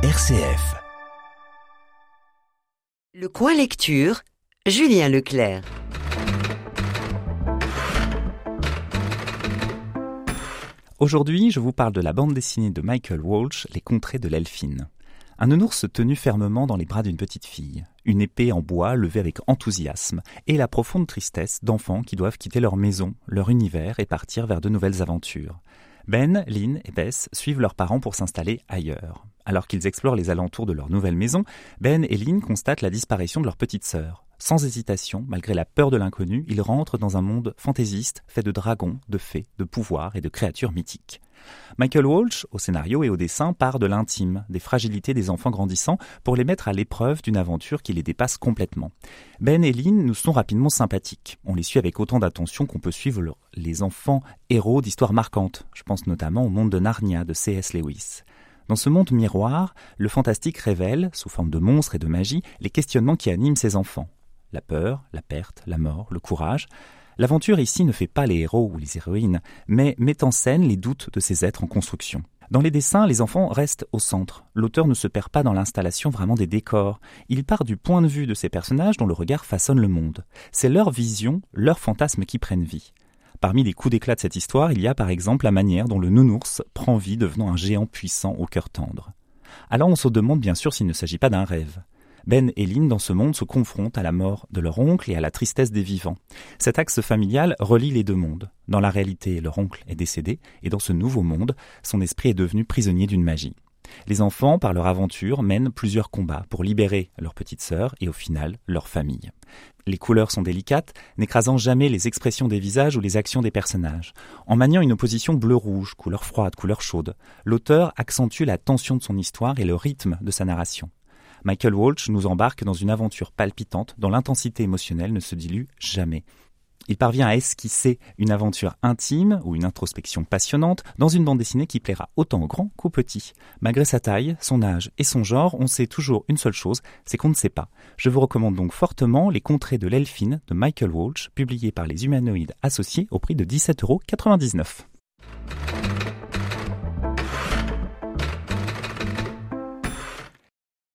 RCF. Le coin lecture, Julien Leclerc. Aujourd'hui, je vous parle de la bande dessinée de Michael Walsh, Les Contrées de l'Elfine. Un nounours tenu fermement dans les bras d'une petite fille, une épée en bois levée avec enthousiasme, et la profonde tristesse d'enfants qui doivent quitter leur maison, leur univers et partir vers de nouvelles aventures. Ben, Lynn et Bess suivent leurs parents pour s'installer ailleurs. Alors qu'ils explorent les alentours de leur nouvelle maison, Ben et Lynn constatent la disparition de leur petite sœur. Sans hésitation, malgré la peur de l'inconnu, ils rentrent dans un monde fantaisiste fait de dragons, de fées, de pouvoirs et de créatures mythiques. Michael Walsh, au scénario et au dessin, part de l'intime, des fragilités des enfants grandissants pour les mettre à l'épreuve d'une aventure qui les dépasse complètement. Ben et Lynn nous sont rapidement sympathiques. On les suit avec autant d'attention qu'on peut suivre les enfants héros d'histoires marquantes. Je pense notamment au monde de Narnia de C.S. Lewis. Dans ce monde miroir, le fantastique révèle, sous forme de monstres et de magie, les questionnements qui animent ces enfants la peur, la perte, la mort, le courage. L'aventure ici ne fait pas les héros ou les héroïnes, mais met en scène les doutes de ces êtres en construction. Dans les dessins, les enfants restent au centre. L'auteur ne se perd pas dans l'installation vraiment des décors. Il part du point de vue de ces personnages dont le regard façonne le monde. C'est leur vision, leur fantasme qui prennent vie. Parmi les coups d'éclat de cette histoire, il y a par exemple la manière dont le nounours prend vie devenant un géant puissant au cœur tendre. Alors on se demande bien sûr s'il ne s'agit pas d'un rêve. Ben et Lynn, dans ce monde, se confrontent à la mort de leur oncle et à la tristesse des vivants. Cet axe familial relie les deux mondes. Dans la réalité, leur oncle est décédé, et dans ce nouveau monde, son esprit est devenu prisonnier d'une magie. Les enfants, par leur aventure, mènent plusieurs combats pour libérer leur petite sœur et au final leur famille. Les couleurs sont délicates, n'écrasant jamais les expressions des visages ou les actions des personnages. En maniant une opposition bleu-rouge, couleur froide, couleur chaude, l'auteur accentue la tension de son histoire et le rythme de sa narration. Michael Walsh nous embarque dans une aventure palpitante dont l'intensité émotionnelle ne se dilue jamais. Il parvient à esquisser une aventure intime ou une introspection passionnante dans une bande dessinée qui plaira autant aux grands qu'aux petits. Malgré sa taille, son âge et son genre, on sait toujours une seule chose, c'est qu'on ne sait pas. Je vous recommande donc fortement Les Contrées de l'Elfine de Michael Walsh, publié par les Humanoïdes Associés au prix de 17,99 euros.